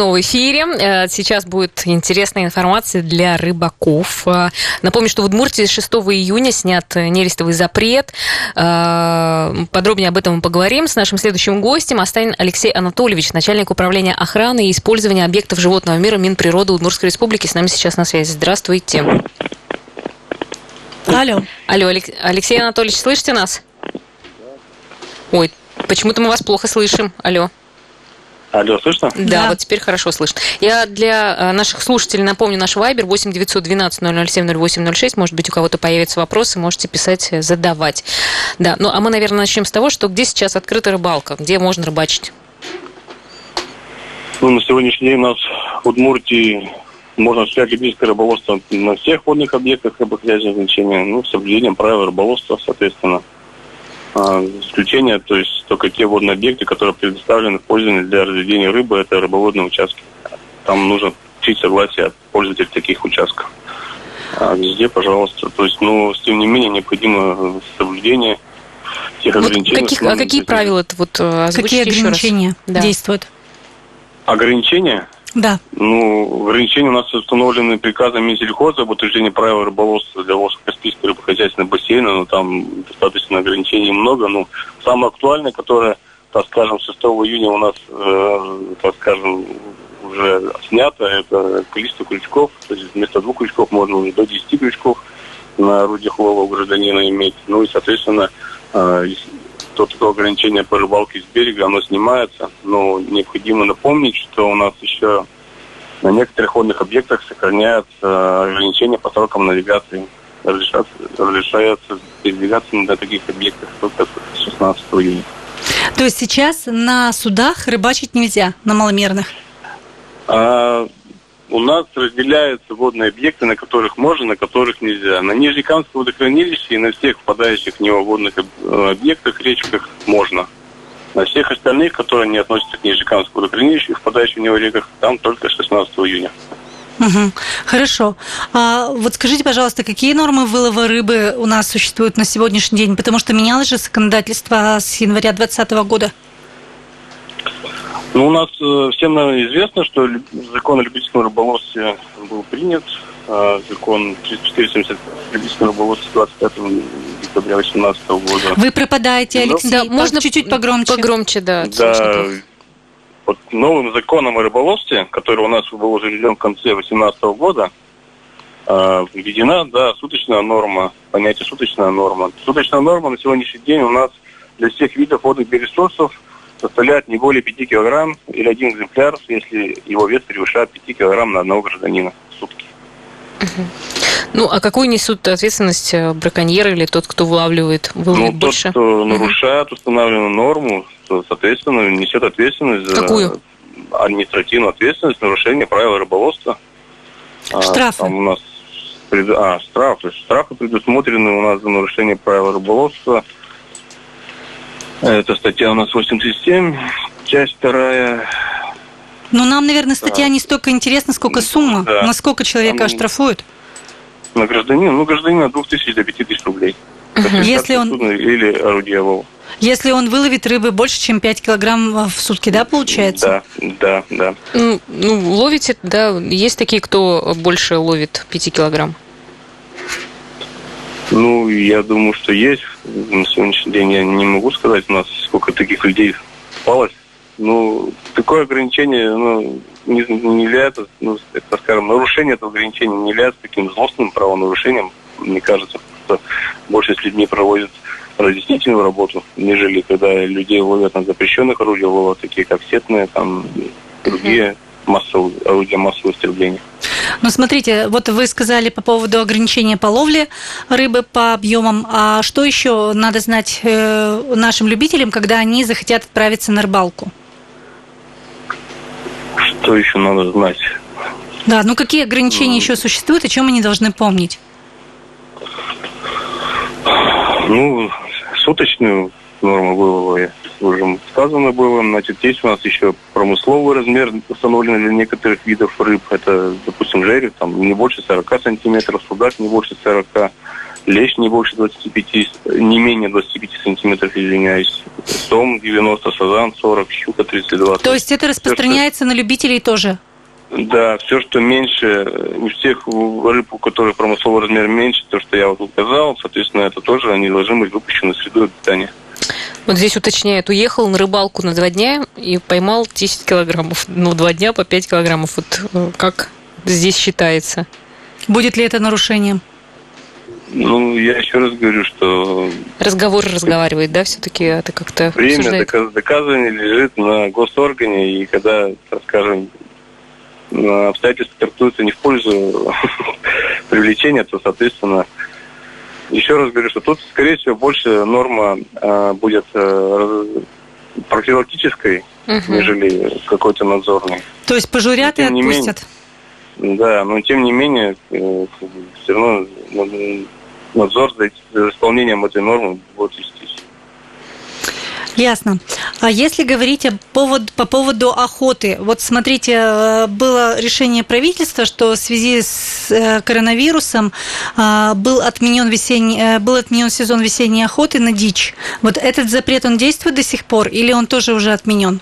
в эфире. Э, сейчас будет интересная информация для рыбаков. Э, напомню, что в Удмуртии 6 июня снят нерестовый запрет. Э, подробнее об этом мы поговорим с нашим следующим гостем. Останин Алексей Анатольевич, начальник управления охраны и использования объектов животного мира Минприроды Удмуртской Республики. С нами сейчас на связи. Здравствуйте. Алло. Алло, Алексей Анатольевич, слышите нас? Ой, почему-то мы вас плохо слышим. Алло. Алло, слышно? Да, да, вот теперь хорошо слышно. Я для э, наших слушателей напомню наш вайбер 8 912 007 0806. Может быть, у кого-то появятся вопросы, можете писать, э, задавать. Да, ну а мы, наверное, начнем с того, что где сейчас открыта рыбалка, где можно рыбачить? Ну, на сегодняшний день у нас в Удмуртии можно осуществлять любительское рыболовство на всех водных объектах рыбохозяйственного значения, ну, с соблюдением правил рыболовства, соответственно. А, исключение, то есть только те водные объекты, которые предоставлены в пользование для разведения рыбы, это рыбоводные участки. Там нужно получить согласие от пользователей таких участков. А везде, пожалуйста. То есть, ну, тем не менее, необходимо соблюдение тех вот ограничений. Каких, а какие правила вот э, Какие ограничения действуют? Ограничения? Да. Ну, ограничения у нас установлены приказом Минсельхоза об утверждении правил рыболовства для Волжско-Каспийского рыбохозяйственного бассейна, но там достаточно ограничений много. Но самое актуальное, которое, так скажем, 6 июня у нас, э, так скажем, уже снято, это количество крючков. То есть вместо двух крючков можно уже до 10 крючков на орудиях лова у гражданина иметь. Ну и, соответственно, э, то такое ограничение по рыбалке с берега, оно снимается, но необходимо напомнить, что у нас еще на некоторых водных объектах сохраняются ограничения по срокам навигации. Разрешается, разрешается передвигаться на таких объектах только с 16 июня. То есть сейчас на судах рыбачить нельзя, на маломерных? А, у нас разделяются водные объекты, на которых можно, на которых нельзя. На Нижнекамском водохранилище и на всех впадающих в него водных объектах, речках можно. На всех остальных, которые не относятся к Нижнекамскому водохранилищу и впадающих в него реках, там только 16 июня. Угу. Хорошо. А вот скажите, пожалуйста, какие нормы вылова рыбы у нас существуют на сегодняшний день? Потому что менялось же законодательство с января 2020 года. Ну, у нас э, всем, наверное, известно, что закон о любительском рыболовстве был принят. Э, закон 470 любительского рыболовства 25 декабря 2018 года. Вы пропадаете, Алексей. Да, можно чуть-чуть погромче? Погромче, да. Да. Вот новым законом о рыболовстве, который у нас был заведен в конце 2018 года, э, введена, да, суточная норма, понятие суточная норма. Суточная норма на сегодняшний день у нас для всех видов водных биоресурсов – составляет не более 5 килограмм или один экземпляр, если его вес превышает 5 килограмм на одного гражданина в сутки. Ну, а какую несут ответственность э, браконьеры или тот, кто вылавливает, выловит ну, больше? тот, кто нарушает установленную норму, то, соответственно, несет ответственность Какую? за административную ответственность, нарушение правил рыболовства. А, штрафы? А, там у нас а, штрафы. Штрафы предусмотрены у нас за нарушение правил рыболовства – это статья у нас 87, часть вторая. Ну, нам, наверное, статья да. не столько интересна, сколько сумма. Да. Насколько человека Там, оштрафуют? На гражданина? Ну, гражданина от 2000 до 5000 рублей. Угу. Если он... Или орудие лова. Если он выловит рыбы больше, чем 5 килограмм в сутки, да, получается? Да, да, да. Ну, ну ловите, да, есть такие, кто больше ловит 5 килограмм? Ну, я думаю, что есть. На сегодняшний день я не могу сказать у нас, сколько таких людей попалось. Ну, такое ограничение, ну, не, не является, ну, это, скажем, нарушение этого ограничения не является таким злостным правонарушением, мне кажется, что больше с людьми проводят разъяснительную работу, нежели когда людей ловят на запрещенных орудиях лова, такие как сетные, там, другие массовые, орудия массового истребления. Ну, смотрите, вот вы сказали по поводу ограничения по ловле рыбы по объемам. А что еще надо знать э, нашим любителям, когда они захотят отправиться на рыбалку? Что еще надо знать? Да, ну какие ограничения ну, еще существуют, о чем они должны помнить? Ну, суточную норму вылова уже сказано было. Значит, есть у нас еще промысловый размер, установленный для некоторых видов рыб. Это, допустим, жерех, там не больше 40 сантиметров, судак не больше 40. лещ не больше 25, не менее 25 сантиметров, извиняюсь, сом 90, сазан 40, щука 32. То есть это распространяется на любителей тоже? Да, все, что меньше, у всех рыб, у которых промысловый размер меньше, то, что я вот указал, соответственно, это тоже они должны быть выпущены в среду обитания. Вот здесь уточняет, уехал на рыбалку на два дня и поймал 10 килограммов. Ну, два дня по 5 килограммов. Вот э, как здесь считается? Будет ли это нарушением? Ну, я еще раз говорю, что... Разговор разговаривает, да, все-таки это как-то Время обсуждает. доказывания лежит на госоргане, и когда, так скажем, обстоятельства трактуются не в пользу привлечения, то, соответственно, еще раз говорю, что тут, скорее всего, больше норма э, будет э, профилактической, угу. нежели какой-то надзорной. То есть пожурят и отпустят? Менее, да, но тем не менее, э, все равно надзор за, за исполнением этой нормы будет. Ясно. А если говорить о повод, по поводу охоты, вот смотрите, э, было решение правительства, что в связи с э, коронавирусом э, был отменен, весенний, был отменен сезон весенней охоты на дичь. Вот этот запрет, он действует до сих пор или он тоже уже отменен?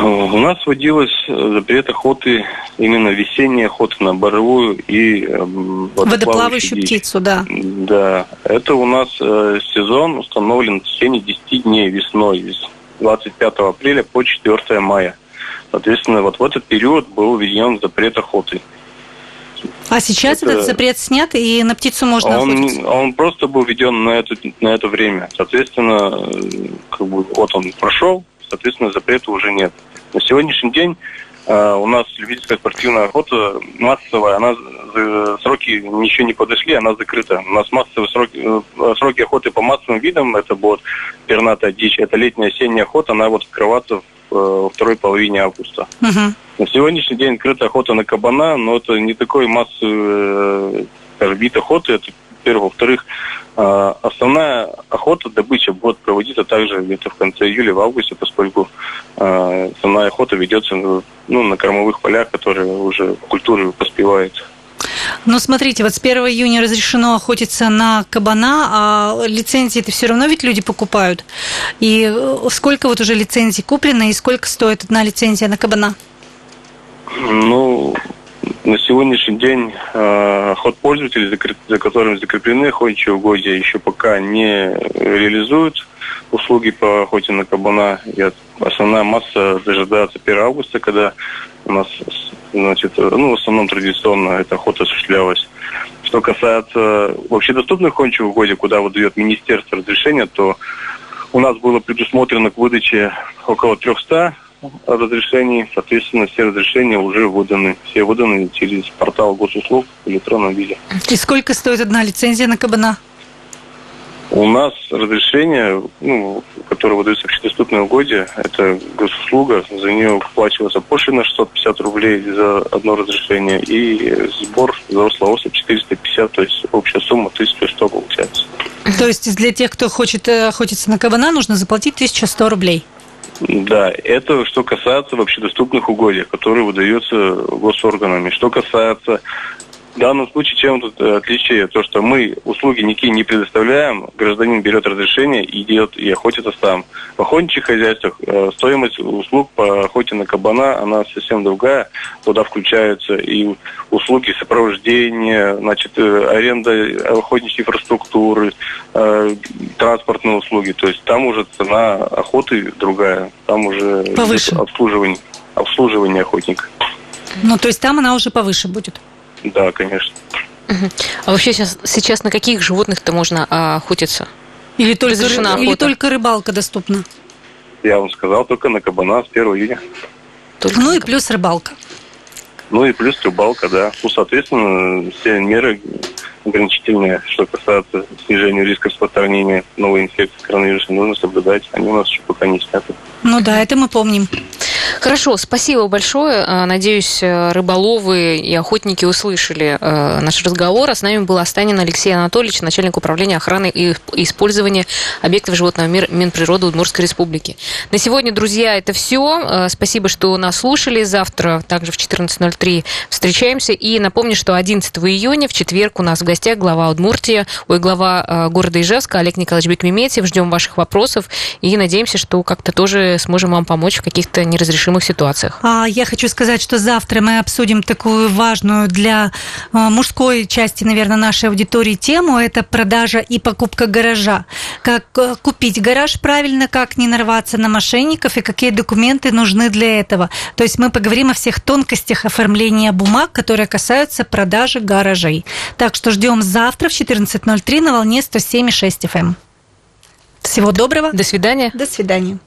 У нас вводилось запрет охоты, именно весенняя охота на боровую и эм, водоплавающую, птицу, да. Да, это у нас э, сезон установлен в течение 10 дней весной, с 25 апреля по 4 мая. Соответственно, вот в этот период был введен запрет охоты. А сейчас это... этот запрет снят, и на птицу можно он, охотиться? Он просто был введен на это, на это время. Соответственно, э, как бы, вот он прошел, соответственно, запрета уже нет. На сегодняшний день у нас любительская спортивная охота массовая, она э, сроки еще не подошли, она закрыта. У нас массовые сроки, э, сроки охоты по массовым видам, это будет пернатая дичь, это летняя осенняя охота, она будет открываться в, во второй половине августа. Uh-huh. На сегодняшний день открыта охота на кабана, но это не такой массовый скажем, вид охоты, это первых. Во-вторых, а, основная охота, добыча будет проводиться также где-то в конце июля, в августе, поскольку а, основная охота ведется ну, на кормовых полях, которые уже культуры поспевают. Но смотрите, вот с 1 июня разрешено охотиться на кабана, а лицензии это все равно ведь люди покупают. И э, сколько вот уже лицензий куплено и сколько стоит одна лицензия на кабана? Ну, на сегодняшний день э, ход пользователей, за, за которым закреплены охотничьи угодья, еще пока не реализуют услуги по охоте на кабана. И основная масса дожидается 1 августа, когда у нас, значит, ну, в основном традиционно эта охота осуществлялась. Что касается вообще доступных охотничьих угодий, куда выдает министерство разрешения, то у нас было предусмотрено к выдаче около 300 разрешений. Соответственно, все разрешения уже выданы. Все выданы через портал госуслуг в электронном виде. И сколько стоит одна лицензия на кабана? У нас разрешение, ну, которое выдается в общедоступное угодье, это госуслуга, за нее оплачивается пошлина 650 рублей за одно разрешение и сбор за рослоособ 450, то есть общая сумма 1100 получается. То есть для тех, кто хочет э, охотиться на кабана, нужно заплатить 1100 рублей? Да, это что касается вообще доступных угодий, которые выдаются госорганами. Что касается в данном случае чем тут э, отличие? То, что мы услуги никакие не предоставляем, гражданин берет разрешение и идет и охотится сам. В охотничьих хозяйствах э, стоимость услуг по охоте на кабана, она совсем другая. Туда включаются и услуги сопровождения, значит, э, аренда охотничьей инфраструктуры, транспортные услуги. То есть там уже цена охоты другая, там уже Повыше. обслуживание, обслуживание охотника. Ну, то есть там она уже повыше будет? Да, конечно. А вообще сейчас, сейчас на каких животных-то можно а, охотиться? Или только, ры... или только рыбалка доступна? Я вам сказал, только на кабана с 1 июня. Только ну и плюс рыбалка. Ну и плюс рыбалка, да. Ну, соответственно, все меры ограничительные, что касается снижения риска распространения новой инфекции коронавируса, нужно соблюдать. Они у нас еще пока не сняты. Ну да, это мы помним. Хорошо, спасибо большое. А, надеюсь, рыболовы и охотники услышали наш разговор. А с нами был Останин Алексей Анатольевич, начальник управления охраны и использования объектов животного мира Минприроды Удмуртской Республики. На сегодня, друзья, это все. Спасибо, что нас слушали. Завтра также в 14.03 встречаемся. И напомню, что 11 июня, в четверг, у нас в гостях глава Удмуртии, ой, глава города Ижевска Олег Николаевич Бекмеметьев. Ждем ваших вопросов и надеемся, что как-то тоже сможем вам помочь в каких-то неразрешимых ситуациях. А, я хочу сказать, что завтра мы обсудим такую важную для а, мужской части, наверное, нашей аудитории тему. Это продажа и покупка гаража. Как э, купить гараж правильно, как не нарваться на мошенников и какие документы нужны для этого. То есть мы поговорим о всех тонкостях оформления бумаг, которые касаются продажи гаражей. Так что ждем завтра в 14.03 на волне 107,6 FM. Всего доброго. До свидания. До свидания.